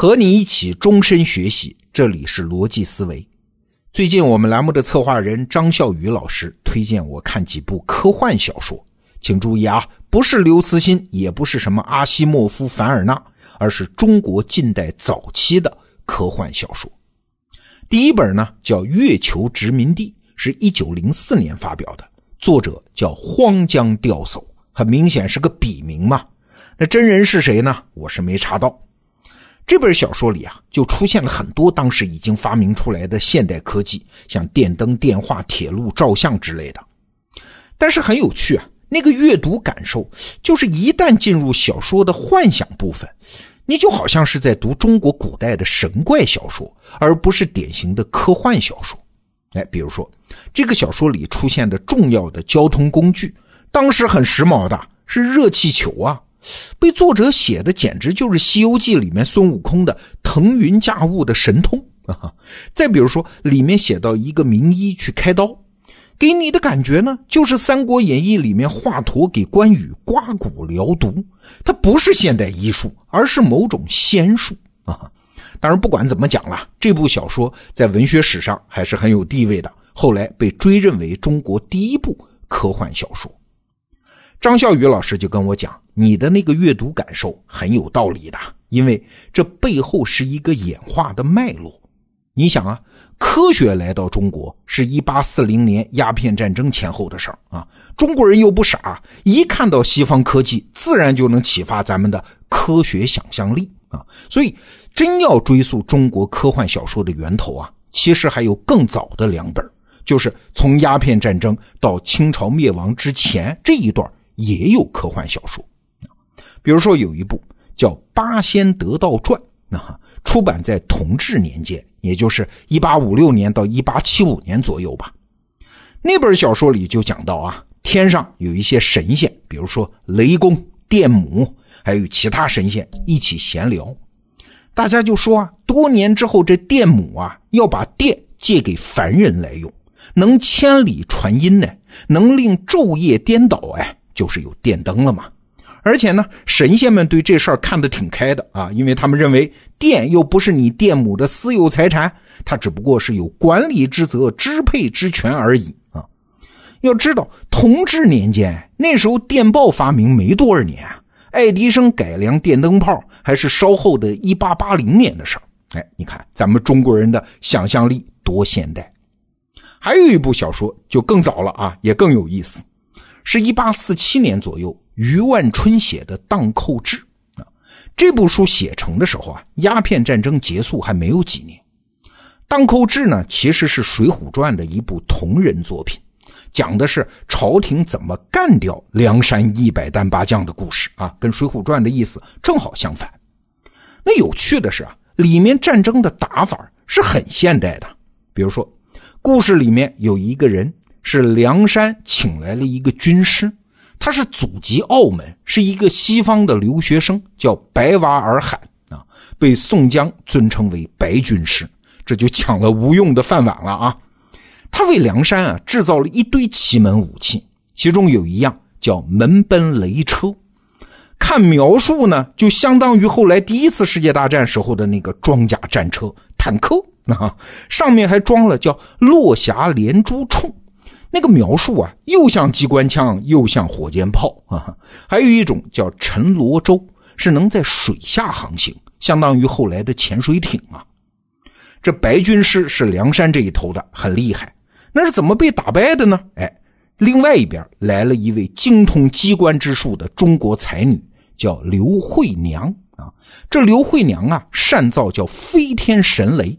和你一起终身学习，这里是逻辑思维。最近我们栏目的策划人张笑宇老师推荐我看几部科幻小说，请注意啊，不是刘慈欣，也不是什么阿西莫夫、凡尔纳，而是中国近代早期的科幻小说。第一本呢叫《月球殖民地》，是一九零四年发表的，作者叫荒江钓叟，很明显是个笔名嘛。那真人是谁呢？我是没查到。这本小说里啊，就出现了很多当时已经发明出来的现代科技，像电灯、电话、铁路、照相之类的。但是很有趣啊，那个阅读感受就是一旦进入小说的幻想部分，你就好像是在读中国古代的神怪小说，而不是典型的科幻小说。哎，比如说这个小说里出现的重要的交通工具，当时很时髦的是热气球啊。被作者写的简直就是《西游记》里面孙悟空的腾云驾雾的神通啊！再比如说，里面写到一个名医去开刀，给你的感觉呢，就是《三国演义》里面华佗给关羽刮骨疗毒，它不是现代医术，而是某种仙术啊！当然，不管怎么讲了，这部小说在文学史上还是很有地位的，后来被追认为中国第一部科幻小说。张笑宇老师就跟我讲。你的那个阅读感受很有道理的，因为这背后是一个演化的脉络。你想啊，科学来到中国是一八四零年鸦片战争前后的事儿啊，中国人又不傻，一看到西方科技，自然就能启发咱们的科学想象力啊。所以，真要追溯中国科幻小说的源头啊，其实还有更早的两本，就是从鸦片战争到清朝灭亡之前这一段也有科幻小说。比如说有一部叫《八仙得道传》，那哈，出版在同治年间，也就是一八五六年到一八七五年左右吧。那本小说里就讲到啊，天上有一些神仙，比如说雷公、电母，还有其他神仙一起闲聊。大家就说啊，多年之后这电母啊要把电借给凡人来用，能千里传音呢，能令昼夜颠倒，哎，就是有电灯了嘛。而且呢，神仙们对这事儿看得挺开的啊，因为他们认为电又不是你电母的私有财产，它只不过是有管理之责、支配之权而已啊。要知道，同治年间那时候电报发明没多少年啊，爱迪生改良电灯泡还是稍后的一八八零年的事儿。哎，你看咱们中国人的想象力多现代。还有一部小说就更早了啊，也更有意思，是一八四七年左右。余万春写的《荡寇志》啊，这部书写成的时候啊，鸦片战争结束还没有几年。《荡寇志》呢，其实是《水浒传》的一部同人作品，讲的是朝廷怎么干掉梁山一百单八将的故事啊，跟《水浒传》的意思正好相反。那有趣的是啊，里面战争的打法是很现代的，比如说，故事里面有一个人是梁山请来了一个军师。他是祖籍澳门，是一个西方的留学生，叫白瓦尔罕啊，被宋江尊称为白军师，这就抢了吴用的饭碗了啊！他为梁山啊制造了一堆奇门武器，其中有一样叫门奔雷车，看描述呢，就相当于后来第一次世界大战时候的那个装甲战车坦克啊，上面还装了叫落霞连珠铳。那个描述啊，又像机关枪，又像火箭炮啊！还有一种叫沉罗舟，是能在水下航行，相当于后来的潜水艇啊。这白军师是梁山这一头的，很厉害。那是怎么被打败的呢？哎，另外一边来了一位精通机关之术的中国才女，叫刘慧娘啊。这刘慧娘啊，善造叫飞天神雷，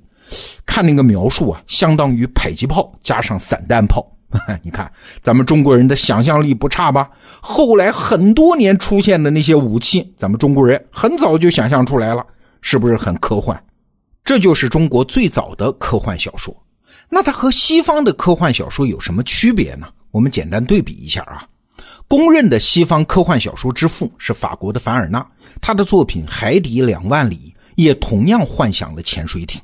看那个描述啊，相当于迫击炮加上散弹炮。你看，咱们中国人的想象力不差吧？后来很多年出现的那些武器，咱们中国人很早就想象出来了，是不是很科幻？这就是中国最早的科幻小说。那它和西方的科幻小说有什么区别呢？我们简单对比一下啊。公认的西方科幻小说之父是法国的凡尔纳，他的作品《海底两万里》也同样幻想了潜水艇。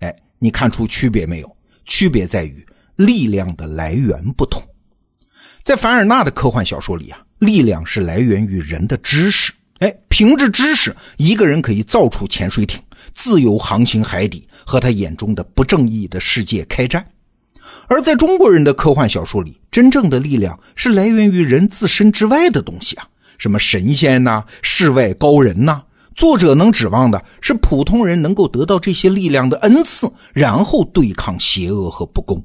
哎，你看出区别没有？区别在于。力量的来源不同，在凡尔纳的科幻小说里啊，力量是来源于人的知识。哎，凭着知识，一个人可以造出潜水艇，自由航行海底，和他眼中的不正义的世界开战。而在中国人的科幻小说里，真正的力量是来源于人自身之外的东西啊，什么神仙呐、世外高人呐。作者能指望的是普通人能够得到这些力量的恩赐，然后对抗邪恶和不公。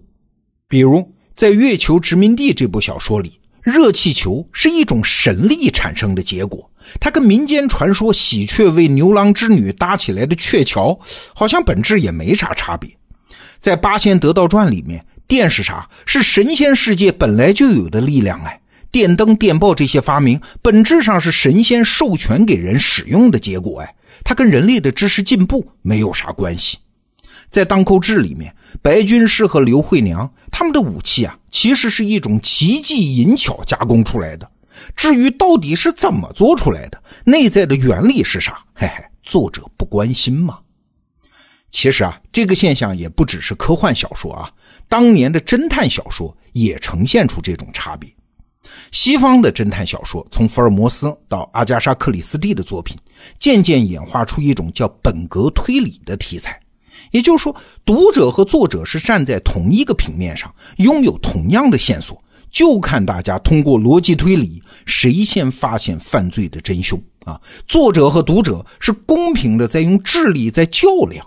比如在《月球殖民地》这部小说里，热气球是一种神力产生的结果，它跟民间传说喜鹊为牛郎织女搭起来的鹊桥，好像本质也没啥差别。在《八仙得道传》里面。电是啥？是神仙世界本来就有的力量哎！电灯、电报这些发明，本质上是神仙授权给人使用的结果哎，它跟人类的知识进步没有啥关系。在《荡寇志》里面，白军师和刘慧娘他们的武器啊，其实是一种奇技淫巧加工出来的。至于到底是怎么做出来的，内在的原理是啥？嘿嘿，作者不关心吗？其实啊，这个现象也不只是科幻小说啊。当年的侦探小说也呈现出这种差别。西方的侦探小说从福尔摩斯到阿加莎·克里斯蒂的作品，渐渐演化出一种叫本格推理的题材。也就是说，读者和作者是站在同一个平面上，拥有同样的线索，就看大家通过逻辑推理，谁先发现犯罪的真凶啊！作者和读者是公平的，在用智力在较量。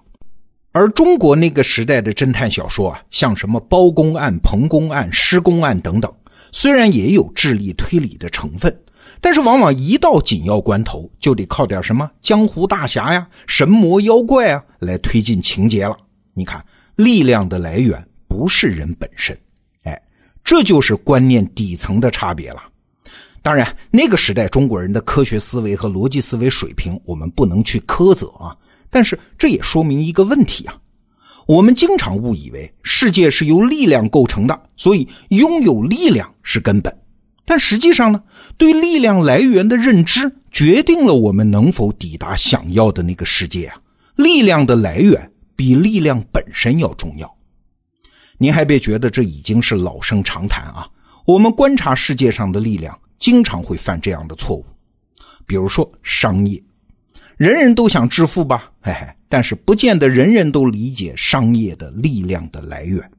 而中国那个时代的侦探小说啊，像什么包公案、彭公案、施公案等等，虽然也有智力推理的成分，但是往往一到紧要关头，就得靠点什么江湖大侠呀、神魔妖怪啊来推进情节了。你看，力量的来源不是人本身，哎，这就是观念底层的差别了。当然，那个时代中国人的科学思维和逻辑思维水平，我们不能去苛责啊。但是这也说明一个问题啊，我们经常误以为世界是由力量构成的，所以拥有力量是根本。但实际上呢，对力量来源的认知决定了我们能否抵达想要的那个世界啊。力量的来源比力量本身要重要。您还别觉得这已经是老生常谈啊，我们观察世界上的力量，经常会犯这样的错误，比如说商业。人人都想致富吧，嘿嘿，但是不见得人人都理解商业的力量的来源。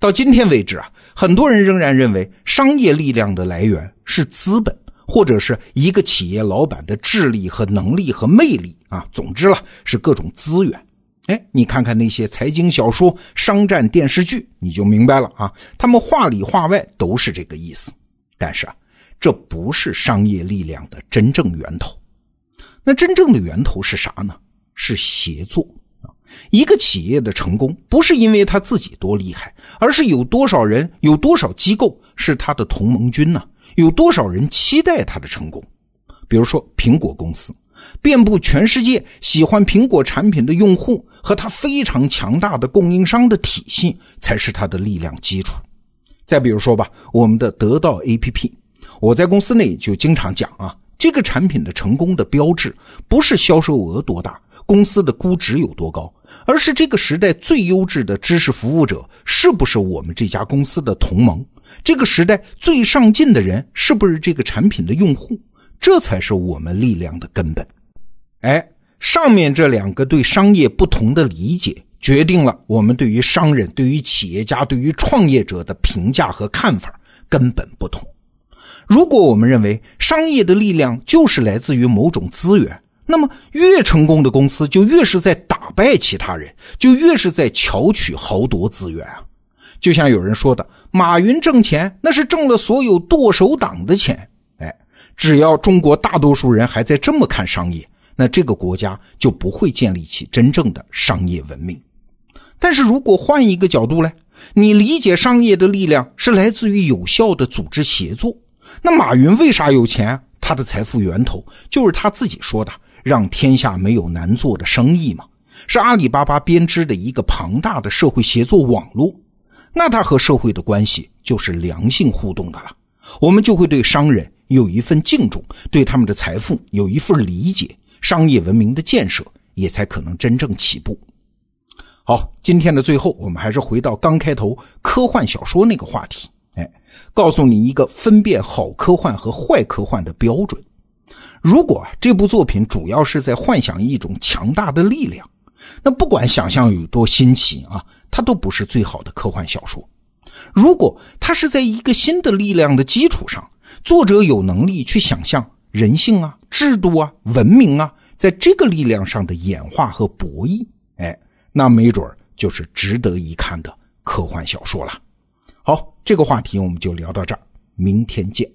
到今天为止啊，很多人仍然认为商业力量的来源是资本，或者是一个企业老板的智力和能力和魅力啊。总之了，是各种资源。哎，你看看那些财经小说、商战电视剧，你就明白了啊。他们话里话外都是这个意思。但是啊，这不是商业力量的真正源头。那真正的源头是啥呢？是协作！一个企业的成功不是因为他自己多厉害，而是有多少人、有多少机构是他的同盟军呢？有多少人期待他的成功？比如说苹果公司，遍布全世界喜欢苹果产品的用户和他非常强大的供应商的体系，才是他的力量基础。再比如说吧，我们的得到 APP，我在公司内就经常讲啊。这个产品的成功的标志，不是销售额多大，公司的估值有多高，而是这个时代最优质的知识服务者是不是我们这家公司的同盟？这个时代最上进的人是不是这个产品的用户？这才是我们力量的根本。哎，上面这两个对商业不同的理解，决定了我们对于商人、对于企业家、对于创业者的评价和看法根本不同。如果我们认为商业的力量就是来自于某种资源，那么越成功的公司就越是在打败其他人，就越是在巧取豪夺资源啊！就像有人说的，马云挣钱那是挣了所有剁手党的钱。哎，只要中国大多数人还在这么看商业，那这个国家就不会建立起真正的商业文明。但是如果换一个角度呢？你理解商业的力量是来自于有效的组织协作。那马云为啥有钱？他的财富源头就是他自己说的“让天下没有难做的生意”嘛，是阿里巴巴编织的一个庞大的社会协作网络。那它和社会的关系就是良性互动的了，我们就会对商人有一份敬重，对他们的财富有一份理解，商业文明的建设也才可能真正起步。好，今天的最后，我们还是回到刚开头科幻小说那个话题。哎告诉你一个分辨好科幻和坏科幻的标准。如果这部作品主要是在幻想一种强大的力量，那不管想象有多新奇啊，它都不是最好的科幻小说。如果它是在一个新的力量的基础上，作者有能力去想象人性啊、制度啊、文明啊，在这个力量上的演化和博弈，哎，那没准就是值得一看的科幻小说了。好，这个话题我们就聊到这儿，明天见。